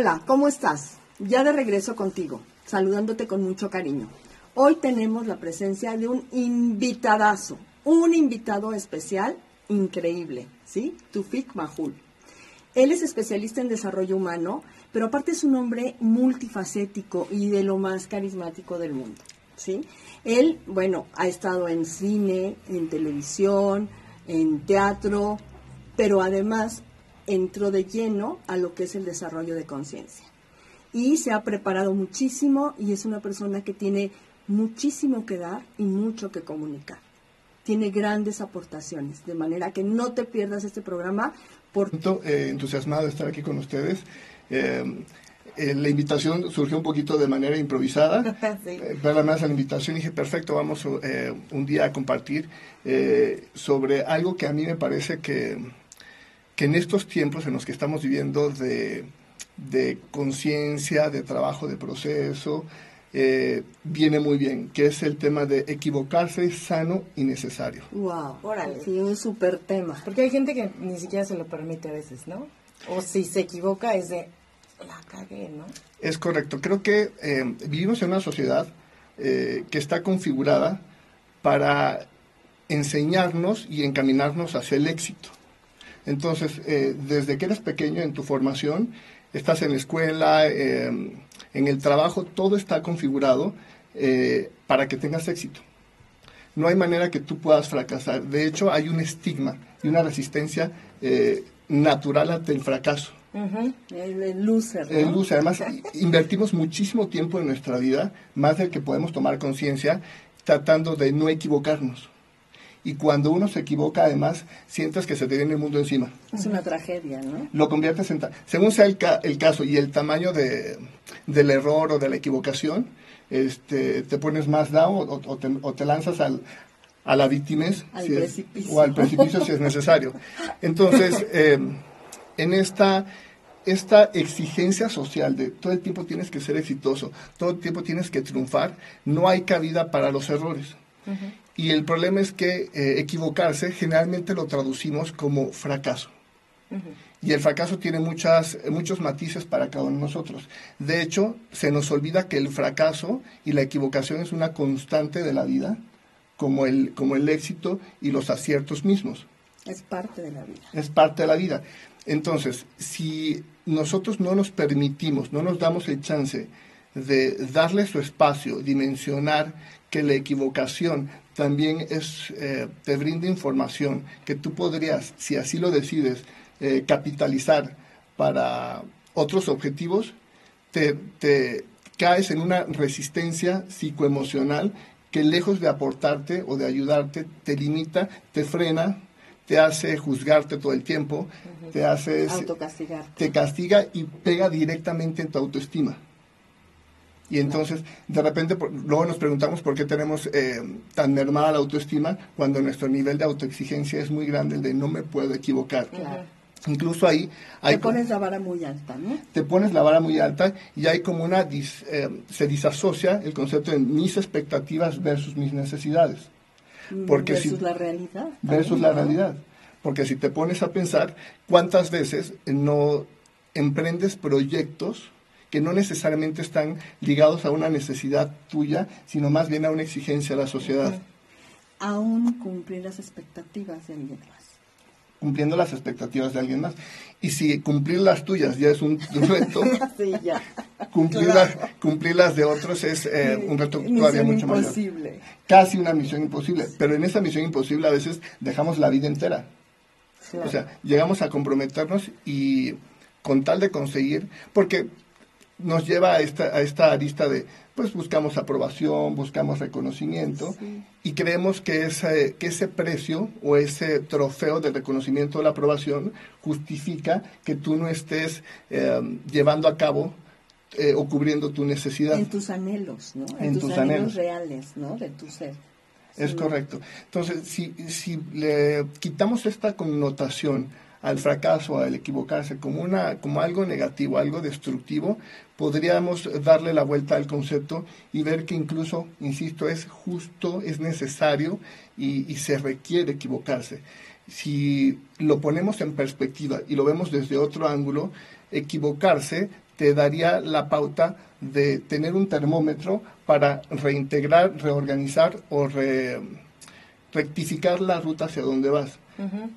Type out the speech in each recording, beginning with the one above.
Hola, ¿cómo estás? Ya de regreso contigo, saludándote con mucho cariño. Hoy tenemos la presencia de un invitadazo, un invitado especial increíble, ¿sí? Tufik Mahul. Él es especialista en desarrollo humano, pero aparte es un hombre multifacético y de lo más carismático del mundo, ¿sí? Él, bueno, ha estado en cine, en televisión, en teatro, pero además entró de lleno a lo que es el desarrollo de conciencia. Y se ha preparado muchísimo y es una persona que tiene muchísimo que dar y mucho que comunicar. Tiene grandes aportaciones, de manera que no te pierdas este programa. Por... Eh, entusiasmado de estar aquí con ustedes. Eh, eh, la invitación surgió un poquito de manera improvisada. sí. eh, más la invitación dije, perfecto, vamos un día a compartir sobre algo que a mí me parece que, que en estos tiempos en los que estamos viviendo de, de conciencia, de trabajo de proceso, eh, viene muy bien, que es el tema de equivocarse sano y necesario. Wow, órale. Sí, un súper tema. Porque hay gente que ni siquiera se lo permite a veces, ¿no? O si se equivoca es de, la cagué, ¿no? Es correcto. Creo que eh, vivimos en una sociedad eh, que está configurada para enseñarnos y encaminarnos hacia el éxito. Entonces, eh, desde que eres pequeño en tu formación, estás en la escuela, eh, en el trabajo, todo está configurado eh, para que tengas éxito. No hay manera que tú puedas fracasar. De hecho, hay un estigma y una resistencia eh, natural ante el fracaso. Uh -huh. el, el, loser. ¿no? El loser. Además, invertimos muchísimo tiempo en nuestra vida, más del que podemos tomar conciencia, tratando de no equivocarnos y cuando uno se equivoca, además, sientes que se te viene el mundo encima. Es una tragedia, ¿no? Lo conviertes en... Según sea el, ca el caso y el tamaño de, del error o de la equivocación, este, te pones más down o, o, te, o te, lanzas al, a la víctima si o al precipicio si es necesario. Entonces, eh, en esta esta exigencia social de todo el tiempo tienes que ser exitoso, todo el tiempo tienes que triunfar, no hay cabida para los errores. Uh -huh. Y el problema es que eh, equivocarse generalmente lo traducimos como fracaso. Uh -huh. Y el fracaso tiene muchas, muchos matices para cada uno de nosotros. De hecho, se nos olvida que el fracaso y la equivocación es una constante de la vida, como el, como el éxito y los aciertos mismos. Es parte de la vida. Es parte de la vida. Entonces, si nosotros no nos permitimos, no nos damos el chance de darle su espacio, dimensionar que la equivocación también es, eh, te brinda información que tú podrías, si así lo decides, eh, capitalizar para otros objetivos, te, te, caes en una resistencia psicoemocional que lejos de aportarte o de ayudarte, te limita, te frena, te hace juzgarte todo el tiempo, uh -huh. te hace... Te castiga y pega directamente en tu autoestima. Y entonces, de repente, luego nos preguntamos por qué tenemos eh, tan mermada la autoestima cuando nuestro nivel de autoexigencia es muy grande, el de no me puedo equivocar. Claro. Incluso ahí... Hay te pones la vara muy alta, ¿no? Te pones la vara muy alta y hay como una... Dis, eh, se disasocia el concepto de mis expectativas versus mis necesidades. Porque versus si, la realidad. Versus la realidad. Porque si te pones a pensar, ¿cuántas veces no emprendes proyectos que no necesariamente están ligados a una necesidad tuya, sino más bien a una exigencia de la sociedad. Aún cumplir las expectativas de alguien más. Cumpliendo las expectativas de alguien más. Y si cumplir las tuyas ya es un reto, sí, ya. Cumplir, claro. las, cumplir, las, de otros es eh, un reto todavía mucho imposible. mayor. Casi una misión imposible. Pero en esa misión imposible a veces dejamos la vida entera. Claro. O sea, llegamos a comprometernos y con tal de conseguir, porque nos lleva a esta, a esta arista de, pues buscamos aprobación, buscamos reconocimiento sí. y creemos que ese, que ese precio o ese trofeo de reconocimiento de la aprobación justifica que tú no estés eh, llevando a cabo eh, o cubriendo tu necesidad. En tus anhelos, ¿no? En, en tus, tus anhelos. reales, ¿no? De tu ser. Es Sí. correcto. Entonces, si, si le quitamos esta connotación al fracaso, al equivocarse, como, una, como algo negativo, algo destructivo, podríamos darle la vuelta al concepto y ver que incluso, insisto, es justo, es necesario y, se requiere equivocarse. Si lo ponemos en perspectiva y lo vemos desde otro ángulo, equivocarse te daría la pauta de tener un termómetro para reintegrar, reorganizar o rectificar la ruta hacia donde vas.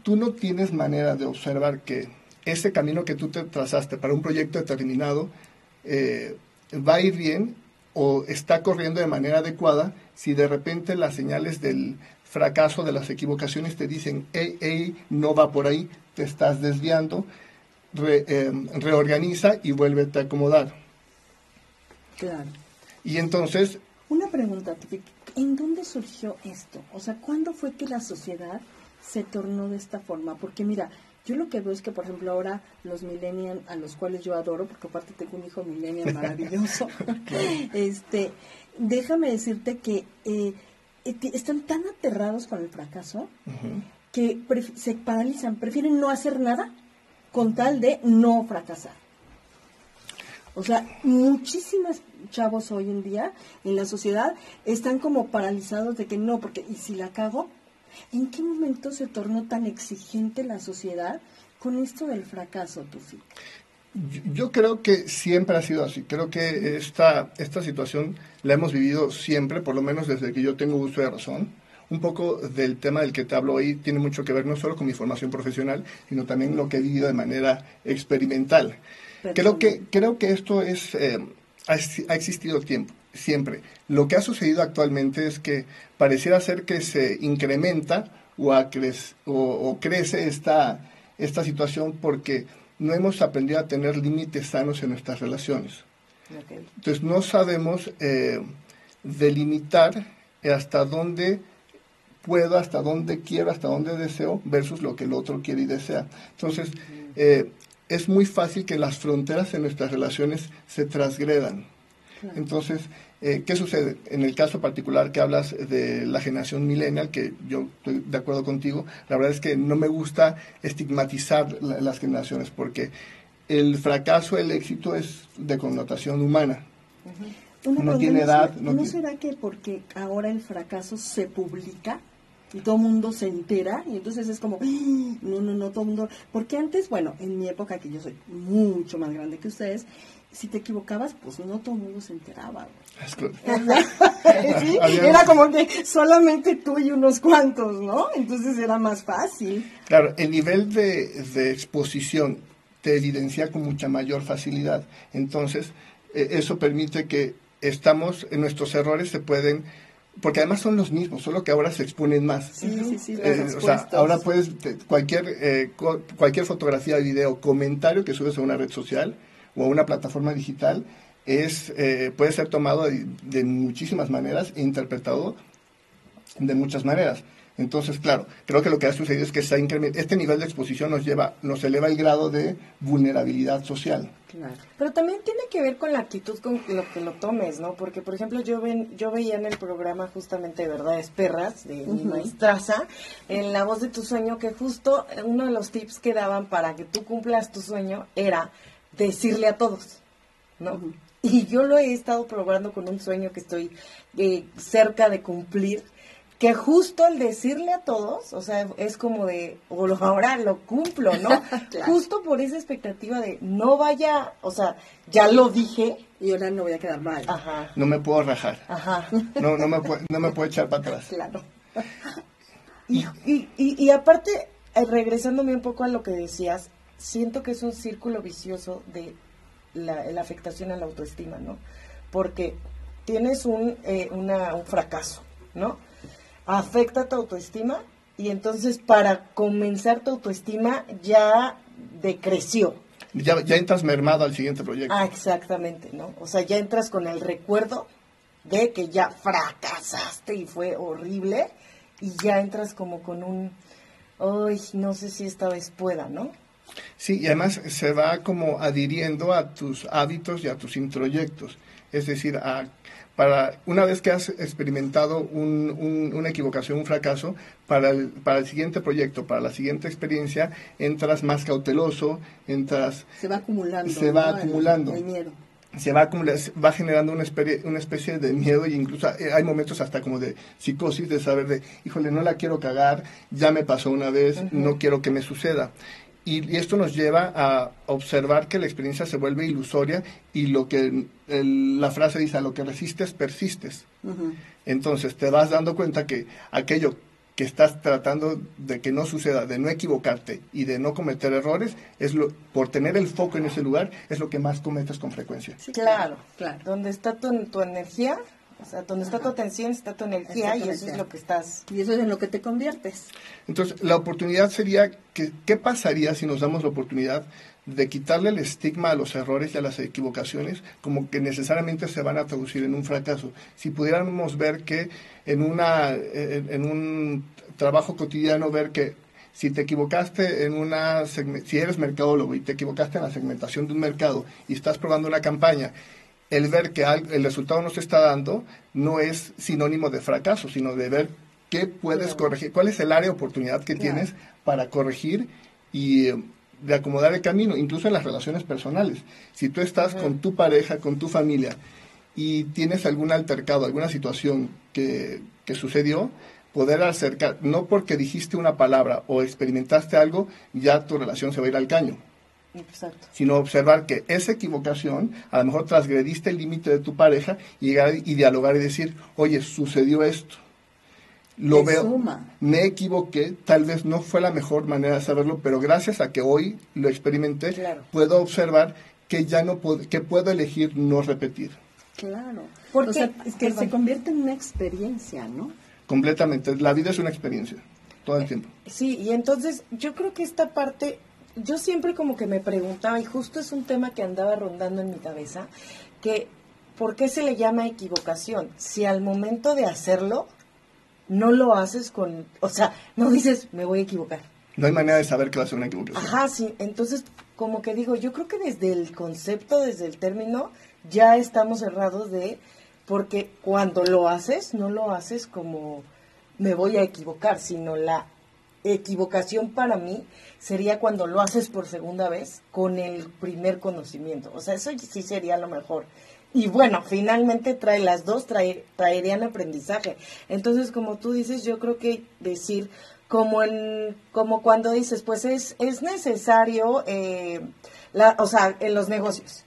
Tú no tienes manera de observar que ese camino que tú te trazaste para un proyecto determinado eh, va a ir bien o está corriendo de manera adecuada si de repente las señales del fracaso, de las equivocaciones te dicen, hey, hey, no va por ahí, te estás desviando, em, reorganiza y vuélvete a acomodar. Claro. Y entonces... Una pregunta, ¿en dónde surgió esto? O sea, ¿cuándo fue que la sociedad se tornó de esta forma? Porque mira, yo lo que veo es que, por ejemplo, ahora los millennials, a los cuales yo adoro, porque aparte tengo un hijo millennial maravilloso, este, déjame decirte que eh, están tan aterrados con el fracaso que se paralizan, prefieren no hacer nada con tal de no fracasar. O sea, muchísimos chavos hoy en día en la sociedad están como paralizados de que no, porque ¿y si la cago? ¿En qué momento se tornó tan exigente la sociedad con esto del fracaso, Tufi? Yo creo que siempre ha sido así. Creo que esta, esta situación la hemos vivido siempre, por lo menos desde que yo tengo uso de razón. Un poco del tema del que te hablo hoy tiene mucho que ver no solo con mi formación profesional, sino también lo que he vivido de manera experimental. Creo que, creo que esto es, eh, ha, existido tiempo, siempre. Lo que ha sucedido actualmente es que pareciera ser que se incrementa o, o, crece esta, esta situación porque no hemos aprendido a tener límites sanos en nuestras relaciones. Entonces no sabemos eh, delimitar hasta dónde puedo, hasta dónde quiero, hasta dónde deseo, versus lo que el otro quiere y desea. Entonces, eh, es muy fácil que las fronteras en nuestras relaciones se transgredan. Entonces, eh, ¿qué sucede? En el caso particular que hablas de la generación millennial, que yo estoy de acuerdo contigo, la verdad es que no me gusta estigmatizar las generaciones porque el fracaso, el éxito es de connotación humana. No tiene edad. ¿No, será que porque ahora el fracaso se publica? y todo el mundo se entera y entonces es como, ¡Ah! no, no, no, todo el mundo, porque antes, bueno, en mi época que yo soy mucho más grande que ustedes, si te equivocabas, pues no todo el mundo se enteraba. Era como que solamente tú y unos cuantos, ¿no? Entonces era más fácil. Claro, el nivel de, de exposición te evidencia con mucha mayor facilidad. Entonces, e, eso permite que estamos, en nuestros errores se pueden porque además son los mismos, solo que ahora se exponen más. Sí, sí, sí. Eh, o sea, ahora puedes, cualquier, eh, cualquier fotografía, video, comentario que subes a una red social o a una plataforma digital, es, eh, puede ser tomado de, muchísimas maneras e interpretado de muchas maneras. Entonces, claro, creo que lo que ha sucedido es que este nivel de exposición nos lleva, nos eleva el grado de vulnerabilidad social. Claro. Pero también tiene que ver con la actitud con lo que lo tomes, ¿no? Porque, por ejemplo, yo ven, yo veía en el programa justamente Verdades Perras de mi maestraza, en La Voz de tu Sueño, que justo uno de los tips que daban para que tú cumplas tu sueño era decirle a todos, ¿no? Y yo lo he estado probando con un sueño que estoy eh, cerca de cumplir, que justo al decirle a todos, o sea, es como de, o ahora lo cumplo, ¿no? Justo por esa expectativa de no vaya, o sea, ya lo dije. Y ahora no voy a quedar mal. Ajá. No me puedo rajar. Ajá. No, no, me, puedo, no me puedo echar para atrás. Claro. Y, y, y, aparte, eh, regresándome un poco a lo que decías, siento que es un círculo vicioso de la, la afectación a la autoestima, ¿no? Porque tienes un, eh, una, un fracaso, ¿no? afecta tu autoestima y entonces para comenzar tu autoestima ya decreció. Ya, ya entras mermado al siguiente proyecto. Ah, exactamente, ¿no? O sea, ya entras con el recuerdo de que ya fracasaste y fue horrible y ya entras como con un, ay, no sé si esta vez pueda, ¿no? Sí, y además se va como adhiriendo a tus hábitos y a tus introyectos, es decir, a para una vez que has experimentado una equivocación, un fracaso, para el, para el siguiente proyecto, para la siguiente experiencia, entras más cauteloso, entras... Se va acumulando. Se va acumulando. El, miedo. Se va, va generando una especie, una especie de miedo y incluso hay momentos hasta como de psicosis, de saber de, híjole, no la quiero cagar, ya me pasó una vez, no quiero que me suceda. Y, esto nos lleva a observar que la experiencia se vuelve ilusoria y lo que la frase dice, a lo que resistes, persistes. Entonces te vas dando cuenta que aquello que estás tratando de que no suceda, de no equivocarte y de no cometer errores, es lo, por tener el foco en ese lugar, es lo que más cometes con frecuencia. claro, claro. Donde está tu, tu energía, o sea, donde está tu atención, está tu energía y eso es lo que estás... Y eso es en lo que te conviertes. Entonces, la oportunidad sería, que, ¿qué pasaría si nos damos la oportunidad de quitarle el estigma a los errores y a las equivocaciones como que necesariamente se van a traducir en un fracaso. Si pudiéramos ver que en, una, en, un trabajo cotidiano, ver que si te equivocaste en una, si eres mercadólogo y te equivocaste en la segmentación de un mercado y estás probando una campaña, el ver que el resultado no se está dando no es sinónimo de fracaso, sino de ver qué puedes corregir, cuál es el área de oportunidad que tienes para corregir y de acomodar el camino, incluso en las relaciones personales. Si tú estás con tu pareja, con tu familia, y tienes algún altercado, alguna situación que, que sucedió, poder acercar, no porque dijiste una palabra o experimentaste algo, ya tu relación se va a ir al caño. Exacto. Sino observar que esa equivocación, a lo mejor transgrediste el límite de tu pareja y llegar y dialogar y decir, oye, sucedió esto lo veo, me equivoqué, tal vez no fue la mejor manera de saberlo, pero gracias a que hoy lo experimenté, puedo observar que ya no puedo, que puedo elegir no repetir. Claro, porque es que se convierte en una experiencia, ¿no? Completamente, la vida es una experiencia, todo el tiempo. Sí, y entonces yo creo que esta parte, yo siempre como que me preguntaba, y justo es un tema que andaba rondando en mi cabeza, que ¿por qué se le llama equivocación? Si al momento de hacerlo, no lo haces con, o sea, no dices, me voy a equivocar. No hay manera de saber que va a ser una equivocación. Ajá, sí. Entonces, como que digo, yo creo que desde el concepto, desde el término, ya estamos cerrados de, porque cuando lo haces, no lo haces como me voy a equivocar, sino la equivocación para mí sería cuando lo haces por segunda vez con el primer conocimiento. O sea, eso sí sería lo mejor. Y bueno, finalmente trae las dos, trae, traerían aprendizaje. Entonces, como tú dices, yo creo que decir, como, en, como cuando dices, pues es, es necesario, eh, la, o sea, en los negocios,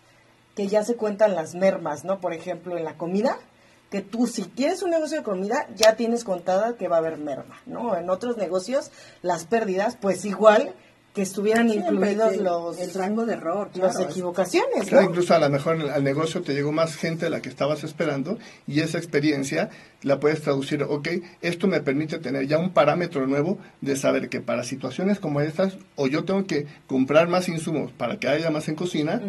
que ya se cuentan las mermas, ¿no? Por ejemplo, en la comida, que tú si quieres un negocio de comida, ya tienes contada que va a haber merma, ¿no? En otros negocios, las pérdidas, pues igual que estuvieran incluidos los el rango de error, las equivocaciones. incluso a lo mejor al negocio te llegó más gente de la que estabas esperando y esa experiencia la puedes traducir, ok, esto me permite tener ya un parámetro nuevo de saber que para situaciones como estas, o yo tengo que comprar más insumos para que haya más en cocina,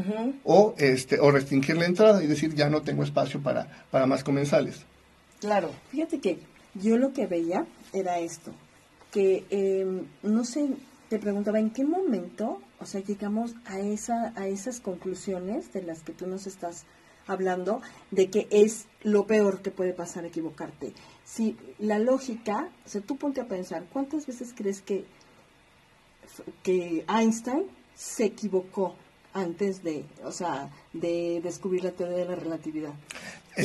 o este, o restringir la entrada y decir ya no tengo espacio para, para más comensales. Claro, fíjate que yo lo que veía era esto, que em, no sé te preguntaba en qué momento, o sea, llegamos a esa a esas conclusiones de las que tú nos estás hablando de que es lo peor que puede pasar equivocarte. Si la lógica, o sea, tú ponte a pensar, ¿cuántas veces crees que que Einstein se equivocó antes de, o sea, de descubrir la teoría de la relatividad?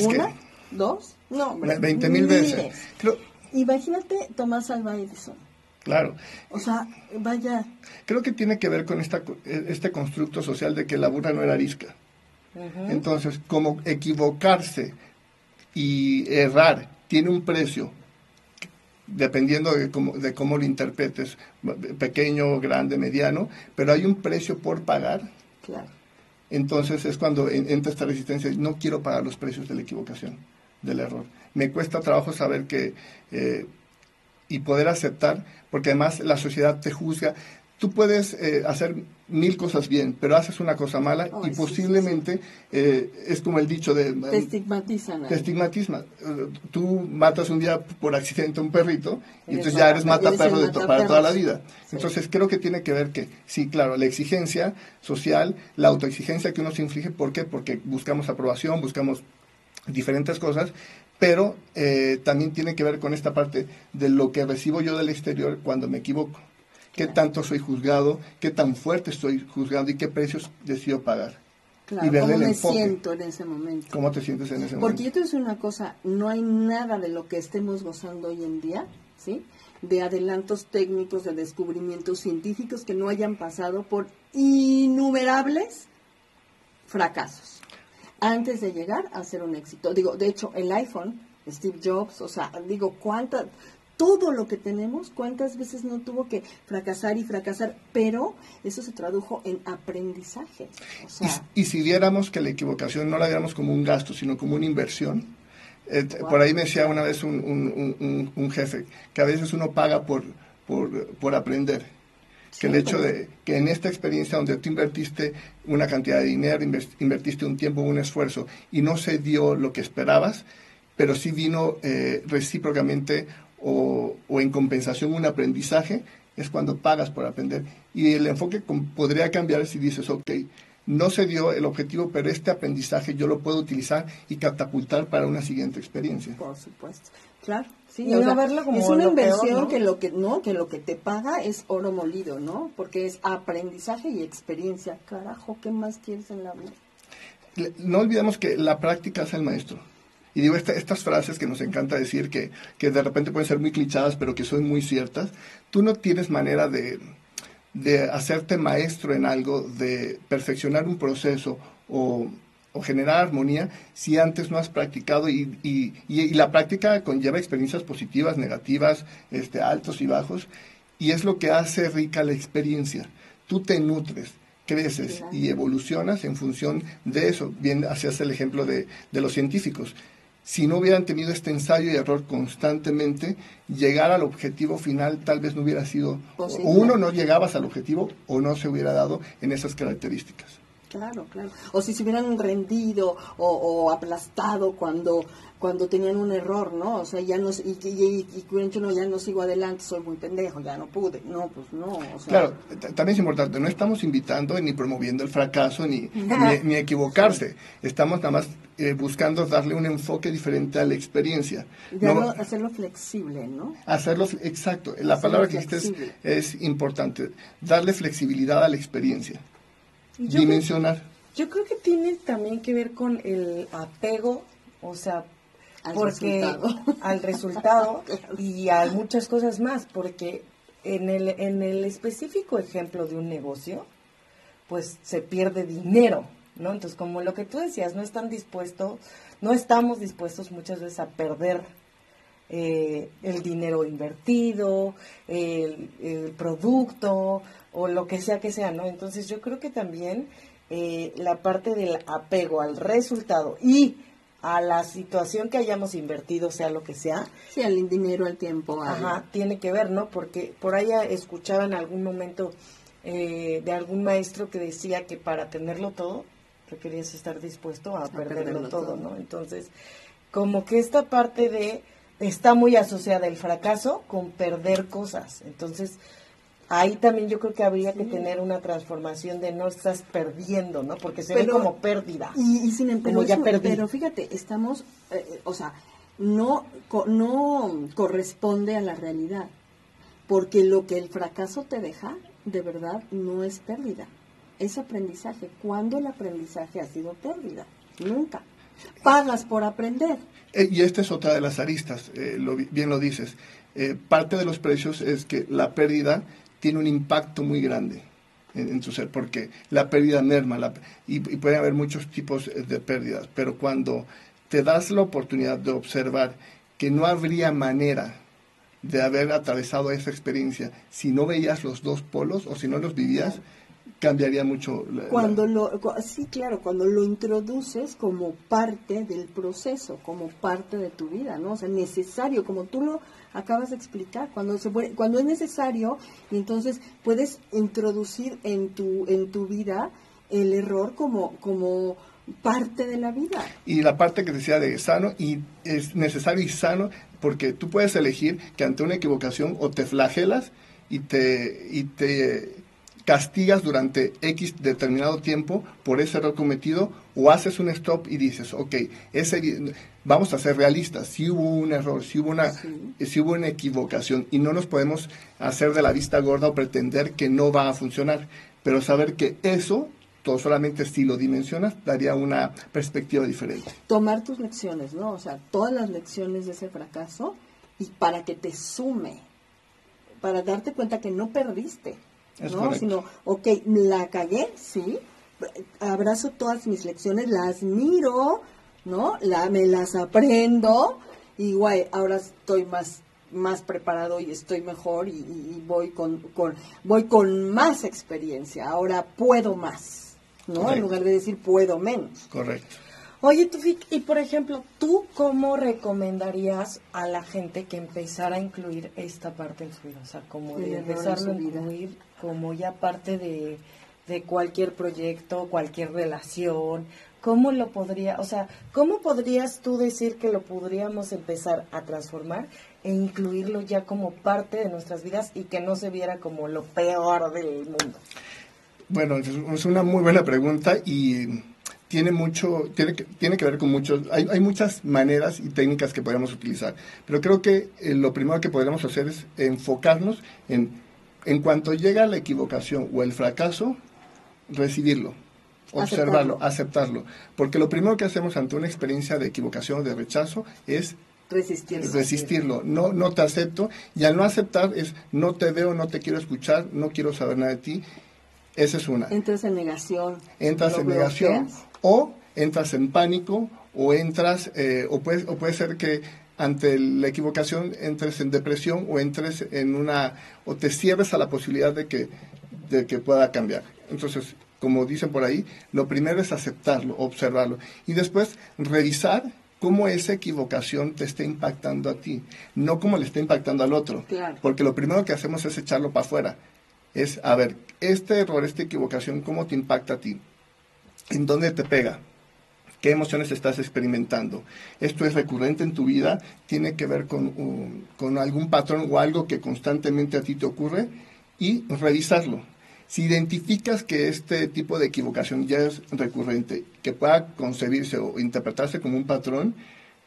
¿Una? ¿Dos? No, veinte mil veces. Imagínate Tomás Alva Edison Claro. O sea, vaya. Creo que tiene que ver con esta, este constructo social de que la burra no era arisca. Entonces, como equivocarse y errar tiene un precio, dependiendo de cómo, de cómo lo interpretes, pequeño, grande, mediano, pero hay un precio por pagar. Claro. Entonces es cuando entra esta resistencia, no quiero pagar los precios de la equivocación, del error. Me cuesta trabajo saber que eh, y poder aceptar, porque además la sociedad te juzga. Tú puedes eh, hacer mil cosas bien, pero haces una cosa mala y posiblemente eh, es como el dicho de... Te estigmatizan. Te estigmatizan. Tú matas un día por accidente a un perrito y entonces ya eres mata perro de para toda la vida. Entonces creo que tiene que ver que, sí, claro, la exigencia social, la autoexigencia que uno se inflige, ¿por qué? Porque buscamos aprobación, buscamos diferentes cosas, pero eh, también tiene que ver con esta parte de lo que recibo yo del exterior cuando me equivoco. ¿Qué tanto soy juzgado? ¿Qué tan fuerte estoy juzgado? ¿Y qué precios decido pagar? Claro, ¿cómo me siento en ese momento? ¿Cómo te sientes en ese momento? Porque yo te voy una cosa, no hay nada de lo que estemos gozando hoy en día, ¿sí? de adelantos técnicos, de descubrimientos científicos que no hayan pasado por innumerables fracasos antes de llegar a ser un éxito. Digo, de hecho, el iPhone, Steve Jobs, o sea, digo, cuántas, todo lo que tenemos, cuántas veces no tuvo que fracasar y fracasar, pero eso se tradujo en aprendizaje. y, si viéramos que la equivocación no la viéramos como un gasto, sino como una inversión, eh, por ahí me decía una vez un, un, jefe que a veces uno paga por, por, por aprender que el hecho de que en esta experiencia donde tú invertiste una cantidad de dinero, invertiste un tiempo, un esfuerzo y no se dio lo que esperabas, pero sí vino eh, recíprocamente o, o, en compensación un aprendizaje, es cuando pagas por aprender. Y el enfoque podría cambiar si dices, ok, no se dio el objetivo, pero este aprendizaje yo lo puedo utilizar y catapultar para una siguiente experiencia. Por supuesto, claro. Sí, es una inversión que lo que no, que lo que te paga es oro molido, ¿no? Porque es aprendizaje y experiencia. Carajo, ¿qué más quieres en la vida? No olvidemos que la práctica es el maestro. Y digo, estas frases que nos encanta decir, que, que de repente pueden ser muy clichadas, pero que son muy ciertas, tú no tienes manera de, de hacerte maestro en algo, de perfeccionar un proceso o, generar armonía si antes no has practicado y, y, y, la práctica conlleva experiencias positivas, negativas, este, altos y bajos y es lo que hace rica la experiencia. Tú te nutres, creces y evolucionas en función de eso. Bien, hacías el ejemplo de, de los científicos si no hubieran tenido este ensayo y error constantemente, llegar al objetivo final tal vez no hubiera sido, o uno no llegabas al objetivo o no se hubiera dado en esas características. Claro, claro. O si se hubieran rendido o, aplastado cuando cuando tenían un error, ¿no? O sea, ya no, y, y, y, no, ya no sigo adelante, soy muy pendejo, ya no pude. No, pues no. claro, también es importante, no estamos invitando ni promoviendo el fracaso ni, ni, equivocarse. Estamos nada más eh, buscando darle un enfoque diferente a la experiencia. hacerlo flexible, ¿no? Hacerlo, exacto. La palabra que dijiste es, importante, darle flexibilidad a la experiencia. Dimensionar. yo creo que tiene también que ver con el apego, o sea, al porque resultado. al resultado y a muchas cosas más, porque en el, en el específico ejemplo de un negocio, pues se pierde dinero, ¿no? Entonces, como lo que tú decías, no están dispuestos, no estamos dispuestos muchas veces a perder eh, el dinero invertido, el, el, producto o lo que sea que sea, ¿no? Entonces, yo creo que también eh, la parte del apego al resultado y a la situación que hayamos invertido, sea lo que sea. Sí, al dinero, al tiempo. Ajá, tiene que ver, ¿no? Porque por ahí escuchaba en algún momento eh, de algún maestro que decía que para tenerlo todo, requerías estar dispuesto a, perderlo, todo, ¿no? Entonces, como que esta parte de, está muy asociada el fracaso con perder cosas. Entonces, ahí también yo creo que habría que tener una transformación de no estás perdiendo, ¿no? Porque se ve como pérdida. Y, sin embargo, pero fíjate, estamos, eh, eh, o sea, no, no corresponde a la realidad, porque lo que el fracaso te deja, de verdad, no es pérdida, es aprendizaje. ¿Cuándo el aprendizaje ha sido pérdida? Nunca. Pagas por aprender. Eh, y esta es otra de las aristas, lo, bien lo dices. parte de los precios es que la pérdida tiene un impacto muy grande en, su ser, porque la pérdida merma y, puede haber muchos tipos de pérdidas, pero cuando te das la oportunidad de observar que no habría manera de haber atravesado esa experiencia si no veías los dos polos o si no los vivías, cambiaría mucho. cuando lo, sí, claro, cuando lo introduces como parte del proceso, como parte de tu vida, ¿no? O sea, necesario, como tú lo acabas de explicar, cuando se puede, cuando es necesario, y entonces puedes introducir en tu en tu vida el error como como parte de la vida. Y la parte que decía de sano y es necesario y sano porque tú puedes elegir que ante una equivocación o te flagelas y te y te castigas durante X determinado tiempo por ese error cometido o haces un stop y dices, ok, ese, vamos a ser realistas, si hubo un error, si hubo, una, si hubo una equivocación y no nos podemos hacer de la vista gorda o pretender que no va a funcionar, pero saber que eso, todo solamente si lo dimensionas, daría una perspectiva diferente. Tomar tus lecciones, ¿no? O sea, todas las lecciones de ese fracaso y para que te sume para darte cuenta que no perdiste, Es ¿no? correcto. Sino, ok, la cagué, sí, abrazo todas mis lecciones, las miro, ¿no? La, me las aprendo y guay, ahora estoy más más preparado y estoy mejor y, voy con, con voy con más experiencia ahora puedo más no en lugar de decir puedo menos Correcto. Oye, Tufik, y por ejemplo, ¿tú cómo recomendarías a la gente que empezara a incluir esta parte en su vida? O sea, como de empezarlo a incluir como ya parte de, de cualquier proyecto, cualquier relación. ¿Cómo lo podría, o sea, cómo podrías tú decir que lo podríamos empezar a transformar e incluirlo ya como parte de nuestras vidas y que no se viera como lo peor del mundo? Bueno, es una muy buena pregunta y tiene mucho, tiene que, tiene que ver con muchos, hay, hay muchas maneras y técnicas que podemos utilizar, pero creo que eh, lo primero que podríamos hacer es enfocarnos en, en cuanto llega la equivocación o el fracaso, recibirlo, observarlo, aceptarlo, porque lo primero que hacemos ante una experiencia de equivocación o de rechazo es resistir resistirlo, no, no te acepto, y al no aceptar es no te veo, no te quiero escuchar, no quiero saber nada de ti, esa es una. Entras en negación. Entras en negación. bloqueas. O entras en pánico o entras eh, o puede o puede ser que ante la equivocación entres en depresión o entres en una o te cierres a la posibilidad de que de que pueda cambiar. Entonces como dicen por ahí lo primero es aceptarlo observarlo. Y después revisar cómo esa equivocación te está impactando a ti no cómo le está impactando al otro. Claro. porque lo primero que hacemos es echarlo para afuera. Es a ver este error esta equivocación cómo te impacta a ti ¿En dónde te pega? ¿Qué emociones estás experimentando? ¿Esto es recurrente en tu vida? ¿Tiene que ver con, un- con algún patrón o algo que constantemente a ti te ocurre? Y revisarlo. Si identificas que este tipo de equivocación ya es recurrente, que pueda concebirse o interpretarse como un patrón,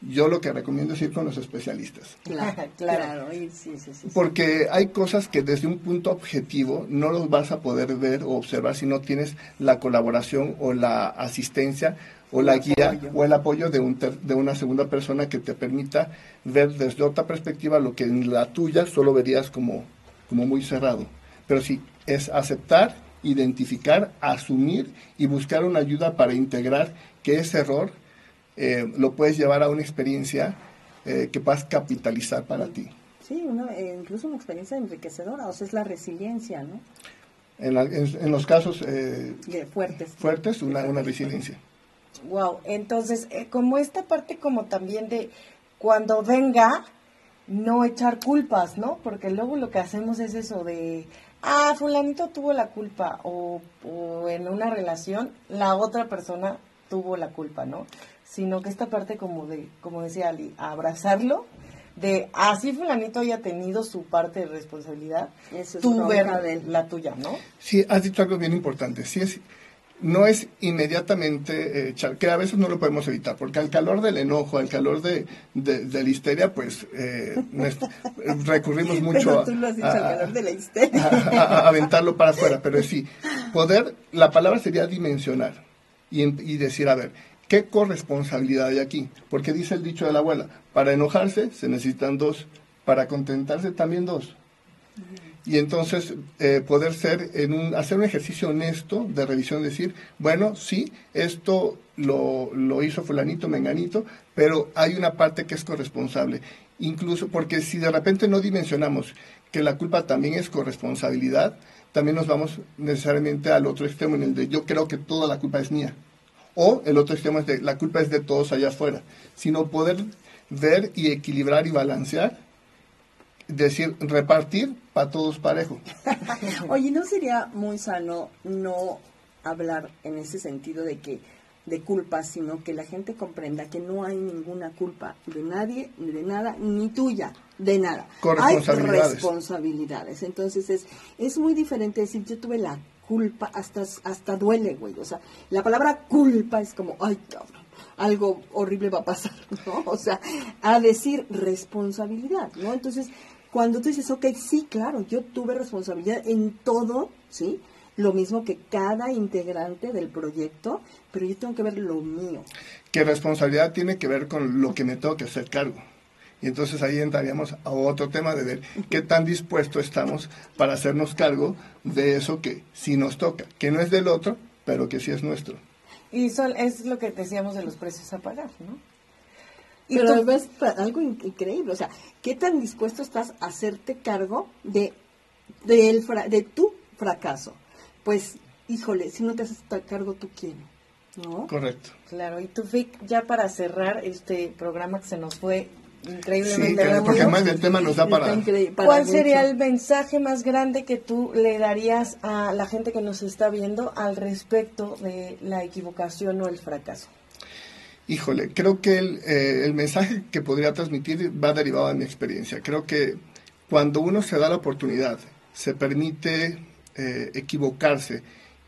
yo lo que recomiendo es ir con los especialistas. claro Claro. claro, y sí, sí, sí, sí. Porque hay cosas que desde un punto objetivo no los vas a poder ver o observar si no tienes la colaboración o la asistencia o la guía apoyo. o el apoyo de, un ter- de una segunda persona que te permita ver desde otra perspectiva lo que en la tuya solo verías como, como muy cerrado. Pero sí, es aceptar, identificar, asumir y buscar una ayuda para integrar que ese error eh, lo puedes llevar a una experiencia eh, que puedas capitalizar para ti. Sí, una, eh, incluso una experiencia enriquecedora, o sea, es la resiliencia, ¿no? En, la- en- en los casos eh, De fuertes. fuertes, una, una resiliencia. Wow, entonces, eh, como esta parte como también de cuando venga, no echar culpas, ¿no? Porque luego lo que hacemos es eso de, ah, fulanito tuvo la culpa, o, o en una relación, la otra persona tuvo la culpa, ¿no? Sino que esta parte como de, como decía Ali, abrazarlo, de así fulanito haya tenido su parte de responsabilidad, Eso es tú ver de él. la tuya, ¿no? Sí, has dicho algo bien importante. Sí es, no es inmediatamente, eh, echar- que a veces no lo podemos evitar, porque al calor del enojo, al calor de, de, de la histeria, pues eh, nues- recurrimos mucho a, tú lo has dicho a- al calor de la histeria. a- a- a aventarlo para afuera, pero sí, poder, la palabra sería dimensionar y, en- y decir, a ver, ¿qué corresponsabilidad hay aquí? Porque dice el dicho de la abuela, para enojarse se necesitan dos, para contentarse también dos. Y entonces eh, poder ser en un, hacer un ejercicio honesto de revisión, decir, bueno, sí, esto lo, lo hizo fulanito, menganito, pero hay una parte que es corresponsable. Incluso porque si de repente no dimensionamos que la culpa también es corresponsabilidad, también nos vamos necesariamente al otro extremo en el de yo creo que toda la culpa es mía. O el otro extremo es de la culpa es de todos allá afuera. Sino poder ver y equilibrar y balancear, decir, repartir para todos parejo. Oye, ¿no sería muy sano no hablar en ese sentido de que de culpa, sino que la gente comprenda que no hay ninguna culpa de nadie, ni de nada, ni tuya, de nada. Hay responsabilidades. Entonces es, es muy diferente decir yo tuve la culpa, hasta, hasta duele, güey. O sea, la palabra culpa es como, ay, cabrón, algo horrible va a pasar, ¿no? O sea, a decir responsabilidad, ¿no? Entonces, cuando tú dices, ok, sí, claro, yo tuve responsabilidad en todo, ¿sí? Lo mismo que cada integrante del proyecto, pero yo tengo que ver lo mío. Que responsabilidad tiene que ver con lo que me tengo que hacer cargo. Y entonces ahí entraríamos a otro tema de ver qué tan dispuestos estamos para hacernos cargo de eso que sí nos toca, que no es del otro, pero que sí es nuestro. Y eso es lo que decíamos de los precios a pagar, ¿no? Y Pero es algo increíble, o sea, ¿qué tan dispuesto estás a hacerte cargo de, de, de tu fracaso? Pues, híjole, si no te haces cargo, ¿tú quién? ¿No? Correcto. Claro, y tú, Fic, ya para cerrar este programa que se nos fue increíblemente sí, porque además el tema nos da para... ¿Cuál sería el mensaje más grande que tú le darías a la gente que nos está viendo al respecto de la equivocación o el fracaso? Híjole, creo que el, eh, el mensaje que podría transmitir va derivado de mi experiencia. Creo que cuando uno se da la oportunidad, se permite eh, equivocarse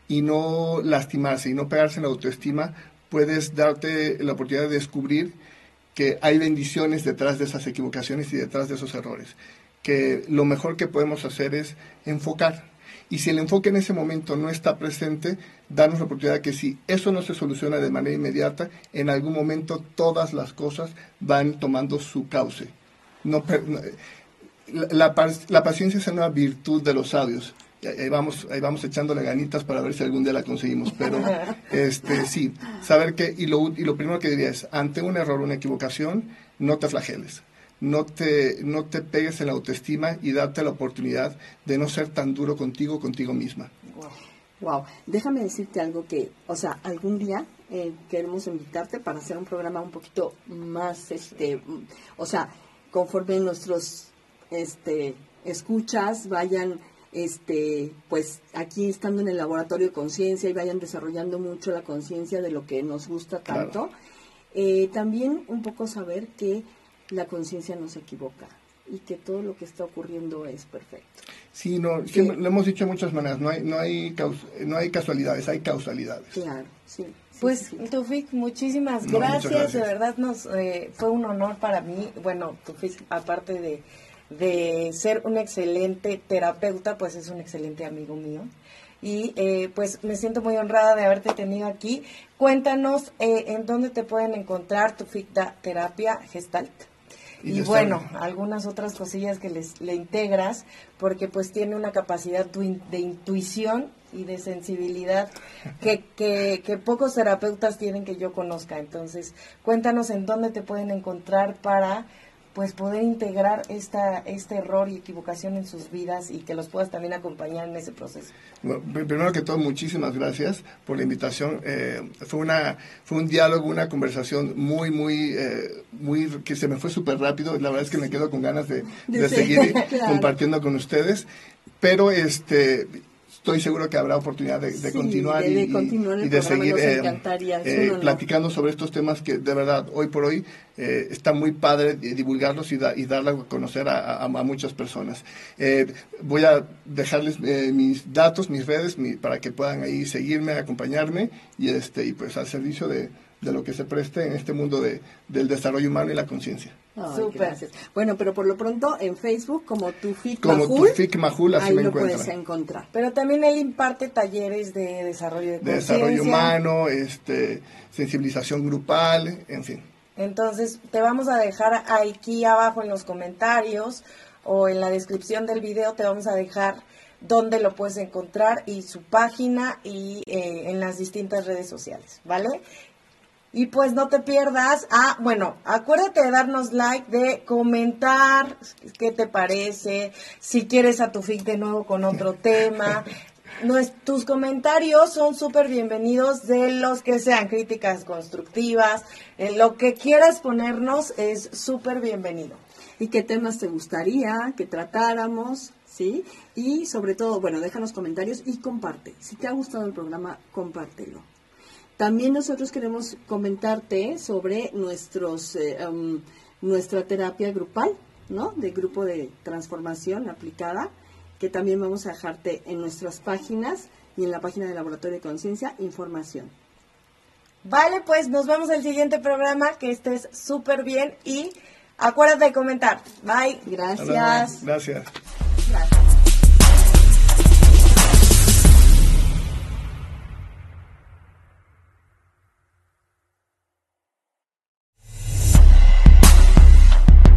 y no lastimarse y no pegarse en la autoestima, puedes darte la oportunidad de descubrir que hay bendiciones detrás de esas equivocaciones y detrás de esos errores. Que lo mejor que podemos hacer es enfocar. Y si el enfoque en ese momento no está presente, darnos la oportunidad de que si eso no se soluciona de manera inmediata, en algún momento todas las cosas van tomando su cauce. No, la, la, paciencia es una virtud de los sabios ahí vamos, ahí vamos echándole ganitas para ver si algún día la conseguimos. Pero este sí, saber que, y lo, y lo primero que diría es, ante un error, una equivocación, no te flageles. No te, no te pegues en la autoestima y date la oportunidad de no ser tan duro contigo, contigo misma. Wow. Déjame decirte algo que, o sea, algún día eh, queremos invitarte para hacer un programa un poquito más, este, o sea, conforme nuestros, este, escuchas vayan este, pues aquí estando en el laboratorio de conciencia y vayan desarrollando mucho la conciencia de lo que nos gusta tanto. Eh, también un poco saber que la conciencia no se equivoca y que todo lo que está ocurriendo es perfecto. Sí, no, lo hemos dicho de muchas maneras, no hay, no hay, no hay casualidades, hay causalidades. Claro, sí. pues, Tufik, muchísimas gracias. de verdad nos eh, fue un honor para mí, bueno, Tufik, aparte de de ser un excelente terapeuta, pues es un excelente amigo mío. Y eh, pues me siento muy honrada de haberte tenido aquí. Cuéntanos eh, en dónde te pueden encontrar tu FICTA Terapia Gestalt. Y, bueno, algunas otras cosillas que les, le integras, porque pues tiene una capacidad de intuición y de sensibilidad que, que, que, pocos terapeutas tienen que yo conozca. Entonces, cuéntanos en dónde te pueden encontrar para pues poder integrar esta, este error y equivocación en sus vidas y que los puedas también acompañar en ese proceso. Bueno, primero que todo, muchísimas gracias por la invitación. Eh, fue, una, fue un diálogo, una conversación muy, muy, eh, muy que se me fue súper rápido. La verdad es que me quedo con ganas de, seguir compartiendo con ustedes. Pero este estoy seguro que habrá oportunidad de, continuar y, de seguir eh, eh, platicando sobre estos temas que de verdad hoy por hoy eh, está muy padre divulgarlos y, y darlos a conocer a, muchas personas. voy a dejarles mis datos, mis redes, para que puedan ahí seguirme, acompañarme y, este, y pues al servicio de, de lo que se preste en este mundo de, del desarrollo humano y la conciencia. Gracias. Bueno, pero por lo pronto en Facebook como Tufik como Mahul, Tufik Mahul así ahí me lo puedes encontrar. Pero también él imparte talleres de desarrollo de, de desarrollo humano, este, sensibilización grupal, en fin. Entonces, te vamos a dejar aquí abajo en los comentarios o en la descripción del video, te vamos a dejar dónde lo puedes encontrar y su página y eh, en las distintas redes sociales, ¿vale? Y pues no te pierdas. Ah, bueno, acuérdate de darnos like, de comentar qué te parece, si quieres a tu fic de nuevo con otro tema. tus comentarios son súper bienvenidos de los que sean críticas constructivas. En lo que quieras ponernos es súper bienvenido. ¿Y qué temas te gustaría que tratáramos? ¿Sí? Y sobre todo, bueno, déjanos comentarios y comparte. Si te ha gustado el programa, compártelo. También nosotros queremos comentarte sobre nuestros, eh, nuestra terapia grupal, ¿no? De grupo de transformación aplicada, que también vamos a dejarte en nuestras páginas y en la página del Laboratorio de Conciencia información. Vale, pues nos vemos el siguiente programa, que estés súper bien y acuérdate de comentar. Bye. Gracias. Gracias. Gracias.